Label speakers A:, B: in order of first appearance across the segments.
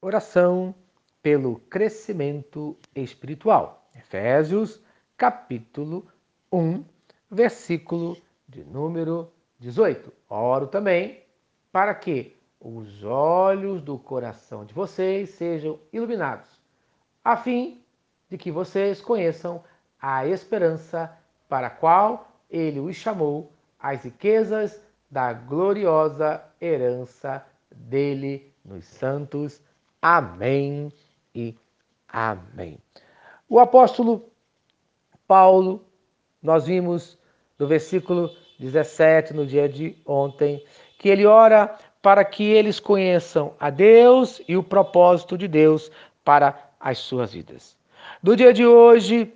A: Oração pelo crescimento espiritual. Efésios, capítulo 1, versículo de número 18. Oro também para que os olhos do coração de vocês sejam iluminados, a fim de que vocês conheçam a esperança para a qual ele os chamou, as riquezas da gloriosa herança dele nos santos Amém e amém. O apóstolo Paulo, nós vimos no versículo 17, no dia de ontem, que ele ora para que eles conheçam a Deus e o propósito de Deus para as suas vidas. No dia de hoje,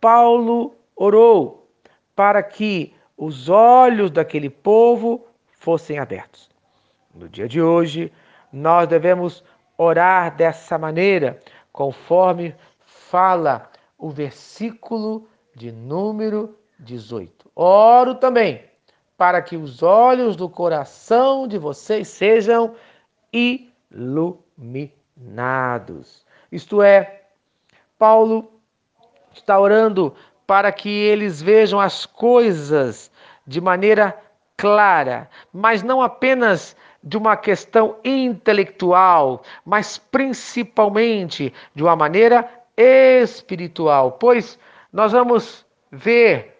A: Paulo orou para que os olhos daquele povo fossem abertos. No dia de hoje, nós devemos orar dessa maneira, conforme fala o versículo de número 18. Oro também para que os olhos do coração de vocês sejam iluminados. Isto é, Paulo está orando para que eles vejam as coisas de maneira clara, mas não apenas de uma questão intelectual, mas principalmente de uma maneira espiritual. Pois nós vamos ver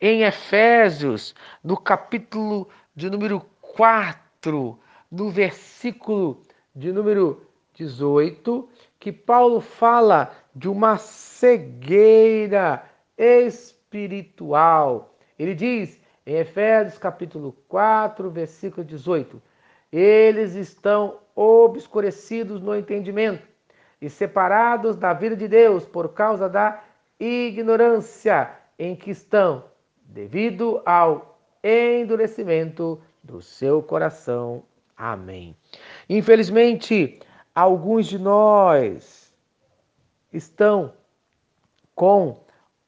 A: em Efésios, no capítulo de número 4, no versículo de número 18, que Paulo fala de uma cegueira espiritual. Ele diz em Efésios capítulo 4, versículo 18: eles estão obscurecidos no entendimento e separados da vida de Deus por causa da ignorância em que estão, devido ao endurecimento do seu coração. Amém. Infelizmente, alguns de nós estão com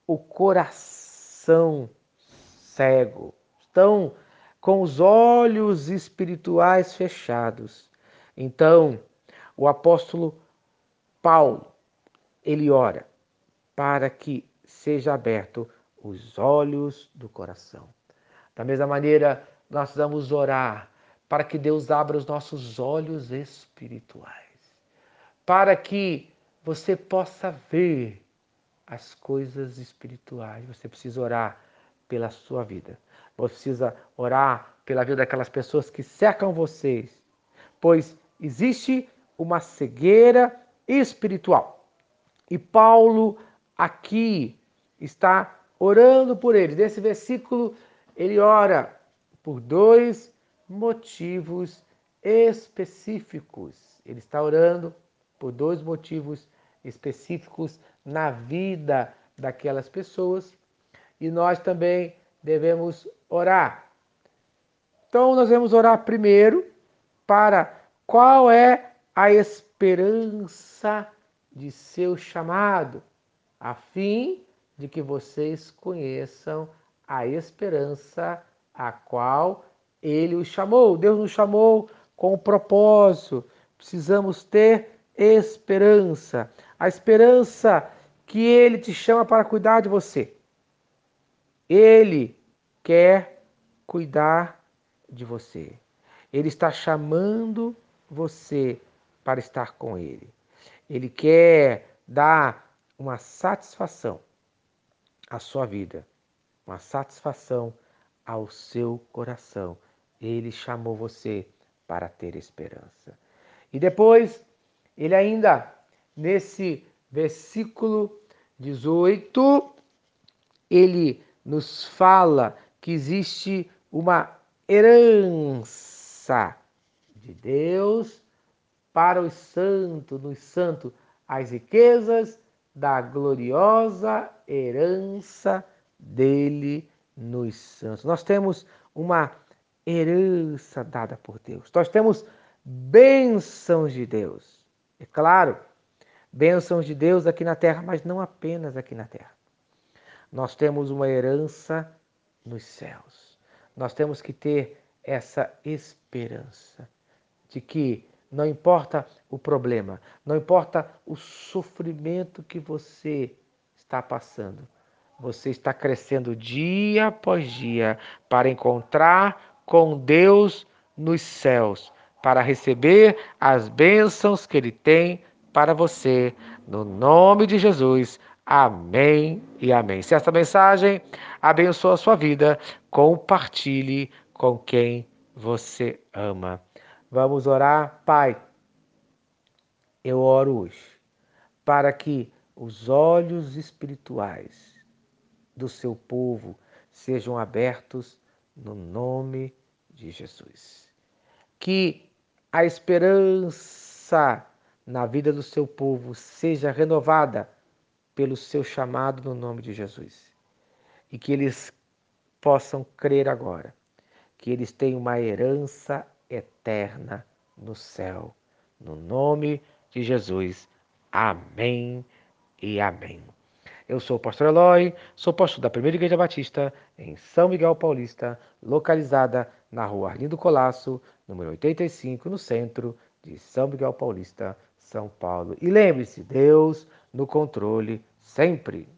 A: o coração cego, estão com os olhos espirituais fechados. Então, o apóstolo Paulo, ele ora para que seja aberto os olhos do coração. Da mesma maneira, nós vamos orar para que Deus abra os nossos olhos espirituais, para que você possa ver as coisas espirituais. Você precisa orar pela sua vida. Você precisa orar pela vida daquelas pessoas que cercam vocês, pois existe uma cegueira espiritual. E Paulo aqui está orando por eles. Nesse versículo, ele ora por dois motivos específicos. Ele está orando por dois motivos específicos na vida daquelas pessoas e nós também devemos orar. Então, nós vamos orar primeiro para qual é a esperança de seu chamado, a fim de que vocês conheçam a esperança a qual ele os chamou. Deus nos chamou com o propósito. Precisamos ter esperança. A esperança que ele te chama para cuidar de você. Ele quer cuidar de você. Ele está chamando você para estar com ele. Ele quer dar uma satisfação à sua vida, uma satisfação ao seu coração. Ele chamou você para ter esperança. E depois, ele ainda, nesse versículo 18, ele nos fala que existe uma herança de Deus para os santos, nos santos, as riquezas da gloriosa herança dele nos santos. Nós temos uma herança dada por Deus. Nós temos bênçãos de Deus. É claro, bênçãos de Deus aqui na terra, mas não apenas aqui na terra nós temos uma herança nos céus. Nós temos que ter essa esperança de que Não importa o problema, não importa o sofrimento que você está passando. Você está crescendo dia após dia para encontrar com Deus nos céus, para receber as bênçãos que Ele tem para você. No nome de Jesus. Amém e amém. Se esta mensagem abençoa a sua vida, compartilhe com quem você ama. Vamos orar, Pai. Eu oro hoje para que os olhos espirituais do seu povo sejam abertos no nome de Jesus. Que a esperança na vida do seu povo seja renovada pelo seu chamado no nome de Jesus. E que eles possam crer agora que eles têm uma herança eterna no céu. No nome de Jesus. Amém e amém. Eu sou o pastor Eloy, sou pastor da Primeira Igreja Batista em São Miguel Paulista, localizada na rua Arlindo Colasso, número 85, no centro de São Miguel Paulista, São Paulo. E lembre-se, Deus no controle sempre.